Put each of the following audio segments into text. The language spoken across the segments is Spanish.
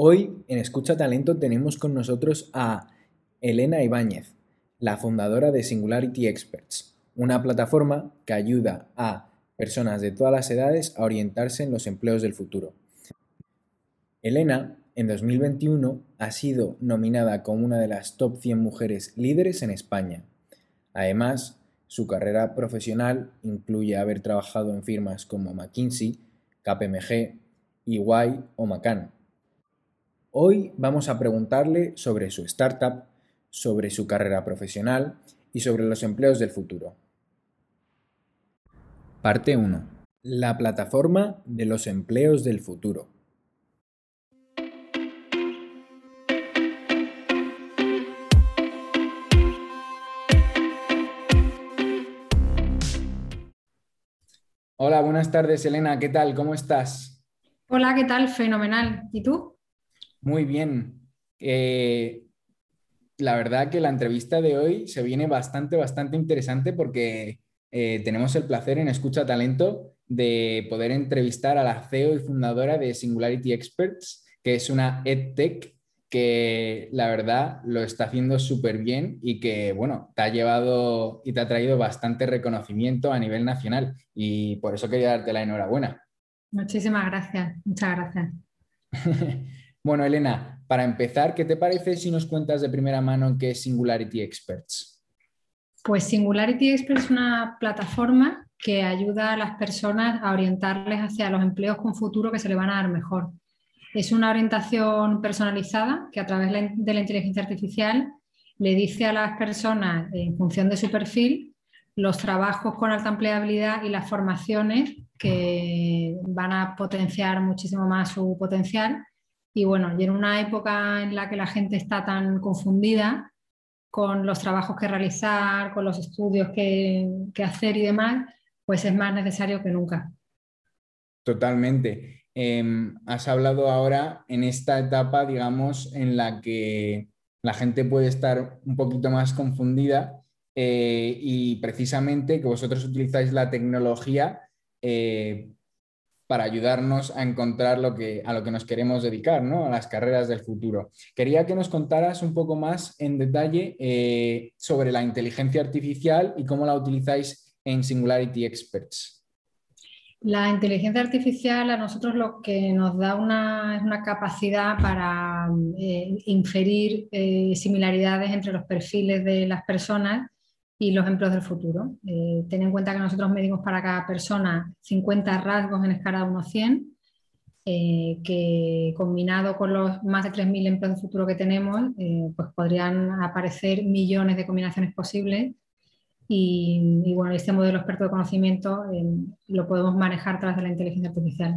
Hoy en Escucha Talento tenemos con nosotros a Elena Ibáñez, la fundadora de Singularity Experts, una plataforma que ayuda a personas de todas las edades a orientarse en los empleos del futuro. Elena, en 2021, ha sido nominada como una de las top 100 mujeres líderes en España. Además, su carrera profesional incluye haber trabajado en firmas como McKinsey, KPMG, EY o McCann Hoy vamos a preguntarle sobre su startup, sobre su carrera profesional y sobre los empleos del futuro. Parte 1. La plataforma de los empleos del futuro. Hola, buenas tardes, Elena. ¿Qué tal? ¿Cómo estás? Hola, ¿qué tal? Fenomenal. ¿Y tú? Muy bien. Eh, la verdad que la entrevista de hoy se viene bastante, bastante interesante porque eh, tenemos el placer en Escucha Talento de poder entrevistar a la CEO y fundadora de Singularity Experts, que es una EdTech que la verdad lo está haciendo súper bien y que, bueno, te ha llevado y te ha traído bastante reconocimiento a nivel nacional. Y por eso quería darte la enhorabuena. Muchísimas gracias, muchas gracias. Bueno, Elena, para empezar, ¿qué te parece si nos cuentas de primera mano qué es Singularity Experts? Pues Singularity Experts es una plataforma que ayuda a las personas a orientarles hacia los empleos con futuro que se le van a dar mejor. Es una orientación personalizada que a través de la inteligencia artificial le dice a las personas, en función de su perfil, los trabajos con alta empleabilidad y las formaciones que van a potenciar muchísimo más su potencial y bueno, y en una época en la que la gente está tan confundida con los trabajos que realizar, con los estudios que, hacer y demás, pues es más necesario que nunca. Totalmente. Em, has hablado ahora en esta etapa, digamos, en la que la gente puede estar un poquito más confundida eh, y precisamente que vosotros utilizáis la tecnología eh, para ayudarnos a encontrar lo que, a lo que nos queremos dedicar, ¿no? a las carreras del futuro. Quería que nos contaras un poco más en detalle eh, sobre la inteligencia artificial y cómo la utilizáis en Singularity Experts. La inteligencia artificial a nosotros lo que nos da una, es una capacidad para eh, inferir eh, similaridades entre los perfiles de las personas y los empleos del futuro. Eh, ten en cuenta que nosotros medimos para cada persona 50 rasgos en escala de 1 a 100, eh, que combinado con los más de 3.000 empleos del futuro que tenemos, eh, pues podrían aparecer millones de combinaciones posibles. Y, bueno, este modelo experto de conocimiento lo podemos manejar a través de la inteligencia artificial.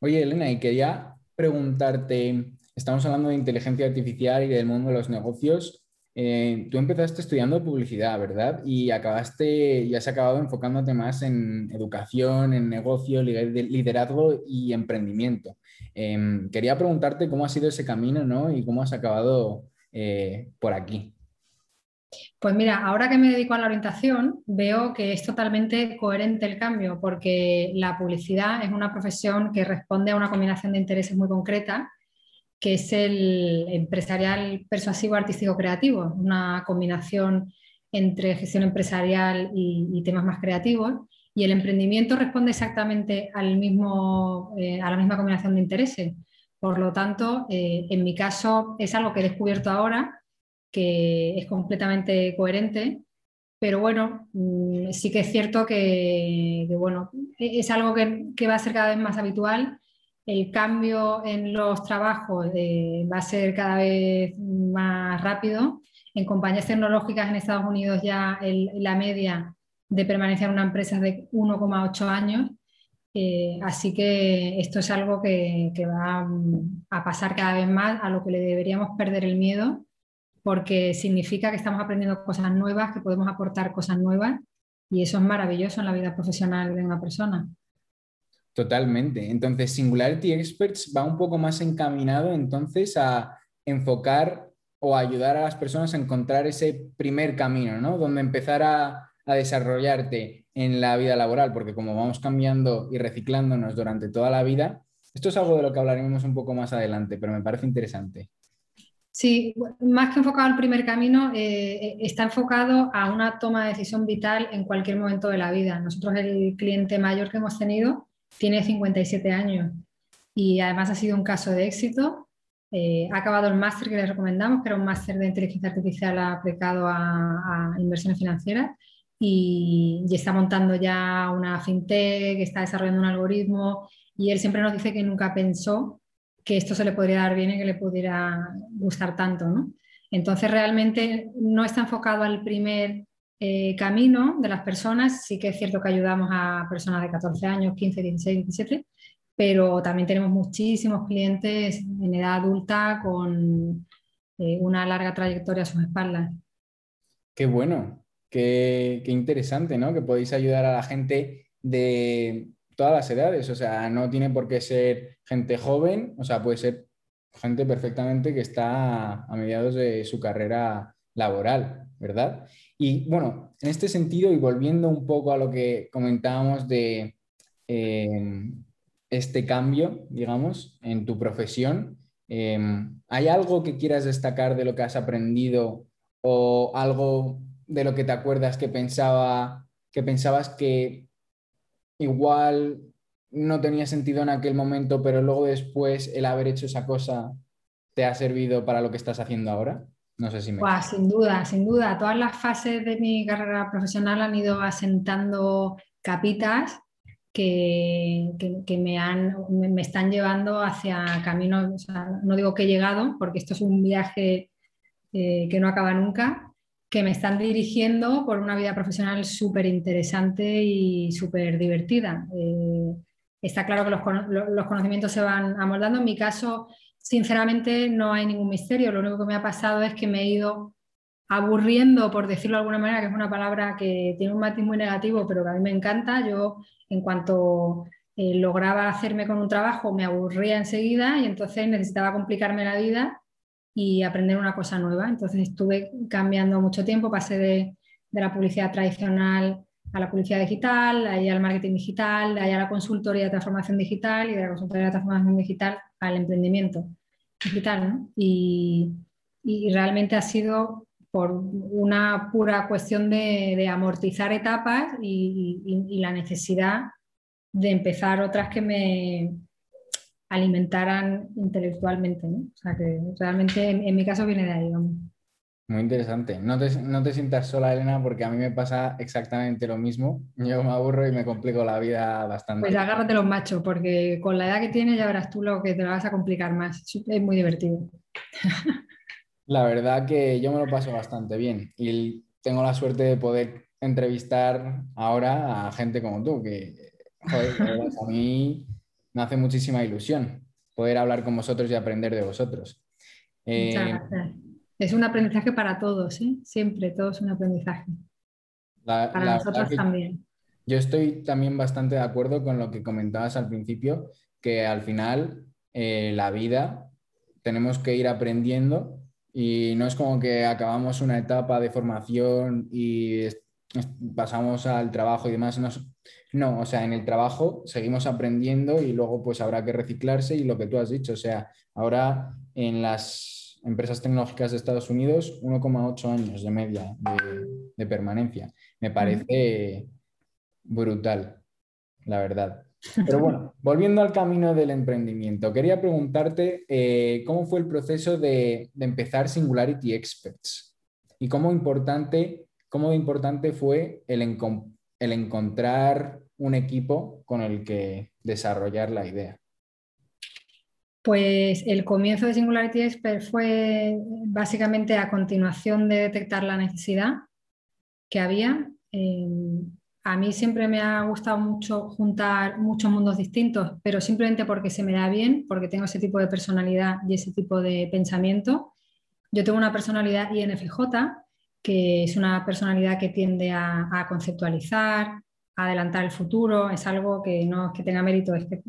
Oye, Elena, y quería preguntarte, estamos hablando de inteligencia artificial y del mundo de los negocios. Eh, tú empezaste estudiando publicidad, ¿verdad? Y acabaste, ya has acabado enfocándote más en educación, en negocio, liderazgo y emprendimiento. Em, quería preguntarte cómo ha sido ese camino, ¿no? Y cómo has acabado eh, por aquí. Pues mira, ahora que me dedico a la orientación, veo que es totalmente coherente el cambio, porque la publicidad es una profesión que responde a una combinación de intereses muy concreta que es el empresarial persuasivo artístico creativo, una combinación entre gestión empresarial y, temas más creativos. Y el emprendimiento responde exactamente al mismo, eh, a la misma combinación de intereses. Por lo tanto, eh, en mi caso es algo que he descubierto ahora, que es completamente coherente, pero bueno, mm, sí que es cierto que, bueno, es algo que, que, va a ser cada vez más habitual el cambio en los trabajos eh, va a ser cada vez más rápido. En compañías tecnológicas en Estados Unidos ya la media de permanencia en una empresa es de 1,8 años. Eh, así que esto es algo que, va a pasar cada vez más, a lo que le deberíamos perder el miedo, porque significa que estamos aprendiendo cosas nuevas, que podemos aportar cosas nuevas y eso es maravilloso en la vida profesional de una persona. Totalmente. Entonces, Singularity Experts va un poco más encaminado entonces a enfocar o ayudar a las personas a encontrar ese primer camino, ¿no? Donde empezar a, desarrollarte en la vida laboral, porque como vamos cambiando y reciclándonos durante toda la vida, Esto es algo de lo que hablaremos un poco más adelante, pero me parece interesante. Sí, más que enfocado al primer camino, eh, está enfocado a una toma de decisión vital en cualquier momento de la vida. Nosotros el cliente mayor que hemos tenido tiene 57 años y además ha sido un caso de éxito. Eh, ha acabado el máster que le recomendamos, que era un máster de inteligencia artificial aplicado a, inversiones financieras y, y, está montando ya una fintech, está desarrollando un algoritmo y él siempre nos dice que nunca pensó que esto se le podría dar bien y que le pudiera gustar tanto, ¿no? Entonces realmente no está enfocado al primer eh, camino de las personas, sí que es cierto que ayudamos a personas de 14 años, 15, 16, 17, pero también tenemos muchísimos clientes en edad adulta con eh, una larga trayectoria a sus espaldas. Qué bueno, qué, qué interesante, ¿no? Que podéis ayudar a la gente de, todas las edades, o sea, no tiene por qué ser gente joven, o sea, puede ser gente perfectamente que está a mediados de su carrera laboral, ¿verdad? Y bueno, en este sentido, y volviendo un poco a lo que comentábamos de em, este cambio, digamos, en tu profesión, em, ¿hay algo que quieras destacar de lo que has aprendido o algo de lo que te acuerdas que pensaba que pensabas que igual no tenía sentido en aquel momento, pero luego después el haber hecho esa cosa te ha servido para lo que estás haciendo ahora? No sé si me... sin duda, sin duda. Todas las fases de mi carrera profesional han ido asentando capitas que, me, han, me, están llevando hacia caminos, no digo que he llegado, porque esto es un viaje eh, que no acaba nunca, que me están dirigiendo por una vida profesional súper interesante y súper divertida. Eh, está claro que los, conocimientos se van amoldando. En mi caso, sinceramente, no hay ningún misterio. Lo único que me ha pasado es que me he ido aburriendo, por decirlo de alguna manera, que es una palabra que tiene un matiz muy negativo, pero que a mí me encanta. Yo, en cuanto eh, lograba hacerme con un trabajo, me aburría enseguida y entonces necesitaba complicarme la vida y aprender una cosa nueva. Entonces estuve cambiando mucho tiempo, pasé de, la publicidad tradicional a la publicidad digital, ahí al marketing digital, ahí a la consultoría de transformación digital y de la consultoría de transformación digital al emprendimiento digital. Y, realmente ha sido por una pura cuestión de, amortizar etapas y, la necesidad de empezar otras que me, alimentaran intelectualmente. ¿no? O sea que realmente en, mi caso viene de ahí. Muy interesante. No te, no te, sientas sola, Elena, porque a mí me pasa exactamente lo mismo. Yo me aburro y me complico la vida bastante. Pues agárrate los machos, porque con la edad que tienes ya verás tú lo que te vas a complicar más. Es muy divertido. La verdad que yo me lo paso bastante bien y tengo la suerte de poder entrevistar ahora a gente como tú, que joder, a mí me hace muchísima ilusión poder hablar con vosotros y aprender de vosotros. Eh, gracias. Es un aprendizaje para todos, ¿eh? siempre, todo es un aprendizaje. para nosotros también. Yo estoy también bastante de acuerdo con lo que comentabas al principio, que al final eh, la vida tenemos que ir aprendiendo y no es como que acabamos una etapa de formación y pasamos al trabajo y demás. No, o sea, en el trabajo seguimos aprendiendo y luego pues habrá que reciclarse y lo que tú has dicho, o sea, ahora en las empresas tecnológicas de Estados Unidos 1,8 años de media de, permanencia. Me parece brutal, la verdad. Pero bueno, volviendo al camino del emprendimiento, quería preguntarte eh, cómo fue el proceso de, de, empezar Singularity Experts y cómo importante ¿Cómo importante fue el, el encontrar un equipo con el que desarrollar la idea? Pues el comienzo de Singularity Expert fue básicamente a continuación de detectar la necesidad que había. Eh, a mí siempre me ha gustado mucho juntar muchos mundos distintos, pero simplemente porque se me da bien, porque tengo ese tipo de personalidad y ese tipo de pensamiento. Yo tengo una personalidad INFJ, que es una personalidad que tiende a, conceptualizar, adelantar el futuro, es algo que no es que tenga mérito, es que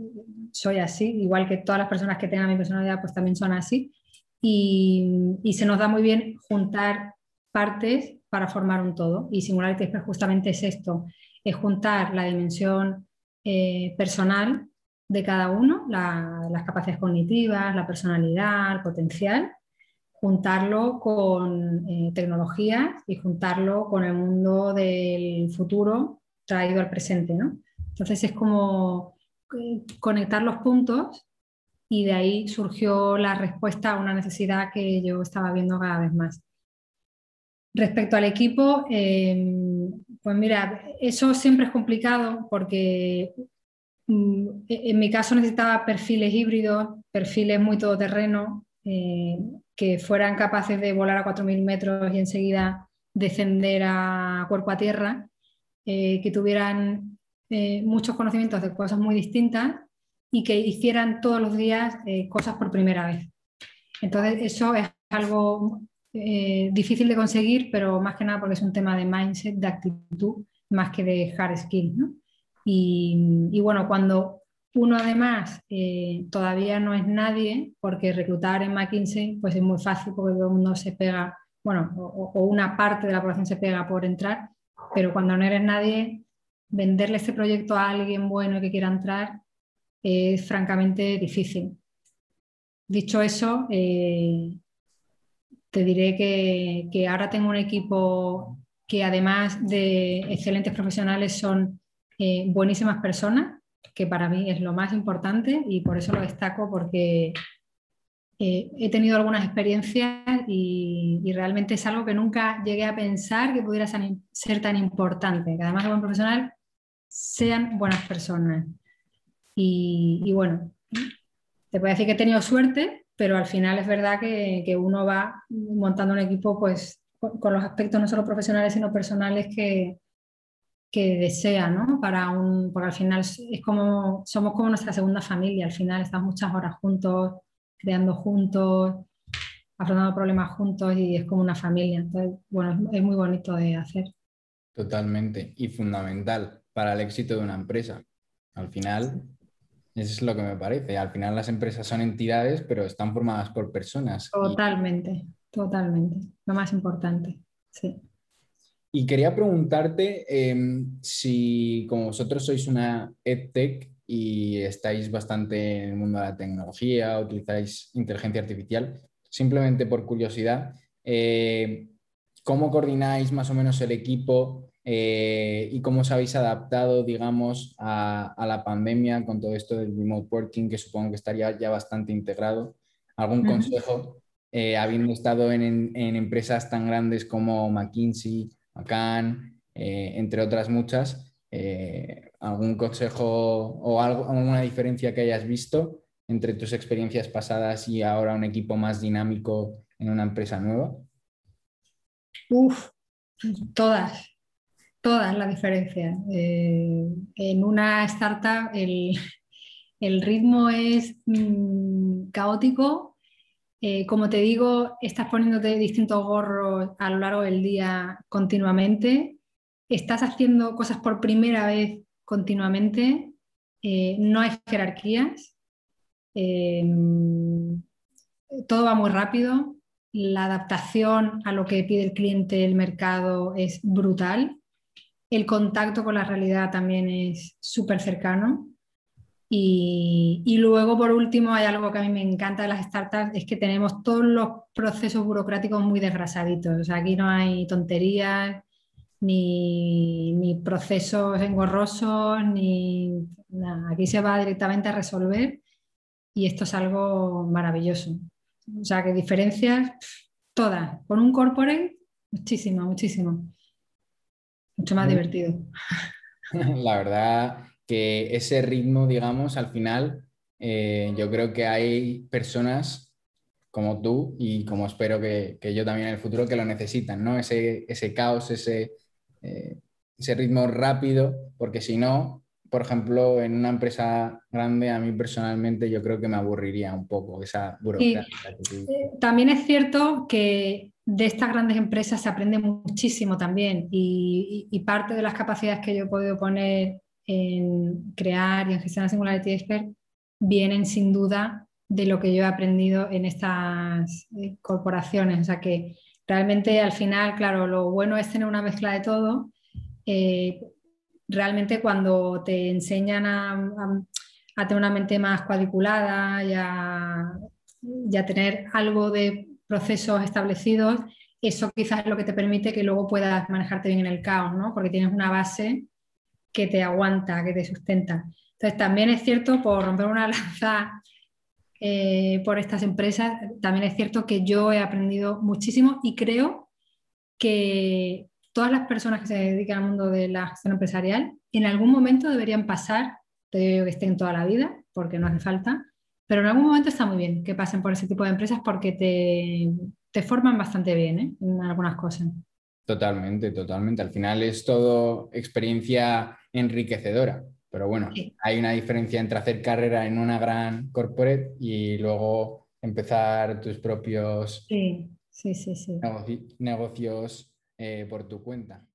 soy así, igual que todas las personas que tengan mi personalidad, pues también son así. Y, se nos da muy bien juntar partes para formar un todo. Y Singularity Express justamente es esto, es juntar la dimensión eh, personal de cada uno, las capacidades cognitivas, la personalidad, el potencial, juntarlo con eh, tecnologías y juntarlo con el mundo del futuro traído al presente. ¿no? Entonces es como eh, conectar los puntos y de ahí surgió la respuesta a una necesidad que yo estaba viendo cada vez más. Respecto al equipo, em, pues mira, eso siempre es complicado porque mm, en mi caso necesitaba perfiles híbridos, perfiles muy todoterreno, eh, que fueran capaces de volar a 4.000 metros y enseguida descender a cuerpo a tierra, eh, que tuvieran eh, muchos conocimientos de cosas muy distintas y que hicieran todos los días eh, cosas por primera vez. Entonces, eso es algo difícil de conseguir, pero más que nada porque es un tema de mindset, de actitud, más que de hard skill. ¿no? Y, bueno, cuando uno además todavía no es nadie, porque reclutar en McKinsey pues es muy fácil porque todo el mundo se pega, bueno, o una parte de la población se pega por entrar, pero cuando no eres nadie, venderle este proyecto a alguien bueno que quiera entrar es francamente difícil. Dicho eso, eh, te diré que, ahora tengo un equipo que además de excelentes profesionales son eh, buenísimas personas, que para mí es lo más importante y por eso lo destaco porque eh, he tenido algunas experiencias y, y, realmente es algo que nunca llegué a pensar que pudiera ser tan importante, que además de buen profesional sean buenas personas. Y, bueno, te puedo decir que he tenido suerte, pero al final es verdad que, uno va montando un equipo pues con, los aspectos no solo profesionales, sino personales que, que desea, ¿no? Para un, porque al final es como, somos como nuestra segunda familia, al final estamos muchas horas juntos, creando juntos, afrontando problemas juntos y es como una familia. Entonces, bueno, es muy bonito de hacer. Totalmente y fundamental para el éxito de una empresa. Al final, eso es lo que me parece. Al final las empresas son entidades, pero están formadas por personas. Totalmente, totalmente. Lo más importante, sí. Y quería preguntarte em, si, como vosotros sois una EdTech y estáis bastante en el mundo de la tecnología, utilizáis inteligencia artificial, simplemente por curiosidad, eh, ¿cómo coordináis más o menos el equipo eh, y cómo os habéis adaptado, digamos, a, la pandemia con todo esto del remote working, que supongo que estaría ya bastante integrado. ¿Algún consejo, eh, habiendo estado en, empresas tan grandes como McKinsey, McCann, entre otras muchas? ¿Algún consejo o alguna diferencia que hayas visto entre tus experiencias pasadas y ahora un equipo más dinámico en una empresa nueva? Uf, todas, todas las diferencias. Eh, en una startup el, ritmo es mm, caótico. Eh, como te digo, estás poniéndote distintos gorros a lo largo del día continuamente. Estás haciendo cosas por primera vez continuamente. Eh, no hay jerarquías. todo va muy rápido. La adaptación a lo que pide el cliente, el mercado, es brutal el contacto con la realidad también es súper cercano. Y, luego, por último, hay algo que a mí me encanta de las startups, es que tenemos todos los procesos burocráticos muy desgrasaditos. O sea, aquí no hay tonterías, ni, procesos engorrosos, ni nada. Aquí se va directamente a resolver y esto es algo maravilloso. O sea, que diferencias todas. Con un corporate, muchísimo, muchísimo mucho más divertido. La verdad que ese ritmo, digamos, al final, eh, yo creo que hay personas como tú y como espero que, yo también en el futuro que lo necesitan, ¿no? Ese, ese caos, ese, eh, ese ritmo rápido, porque si no, por ejemplo, en una empresa grande, a mí personalmente yo creo que me aburriría un poco esa burocracia. Eh, también es cierto que de estas grandes empresas se aprende muchísimo también y, parte de las capacidades que yo he podido poner en crear y en gestionar Singularity Expert vienen sin duda de lo que yo he aprendido en estas eh, corporaciones. O sea que realmente al final, claro, lo bueno es tener una mezcla de todo. Eh, realmente cuando te enseñan a, a tener una mente más cuadriculada y a, tener algo de procesos establecidos, eso quizás es lo que te permite que luego puedas manejarte bien en el caos, ¿no? Porque tienes una base que te aguanta, que te sustenta. Entonces, también es cierto, por romper una lanza eh, por estas empresas, también es cierto que yo he aprendido muchísimo y creo que todas las personas que se dedican al mundo de la gestión empresarial en algún momento deberían pasar, te digo que estén toda la vida, porque no hace falta, pero en algún momento está muy bien que pasen por ese tipo de empresas porque te, forman bastante bien ¿eh? en algunas cosas. Totalmente, totalmente. Al final es todo experiencia enriquecedora. Pero bueno, hay una diferencia entre hacer carrera en una gran corporate y luego empezar tus propios sí, sí, sí, negocios eh, por tu cuenta.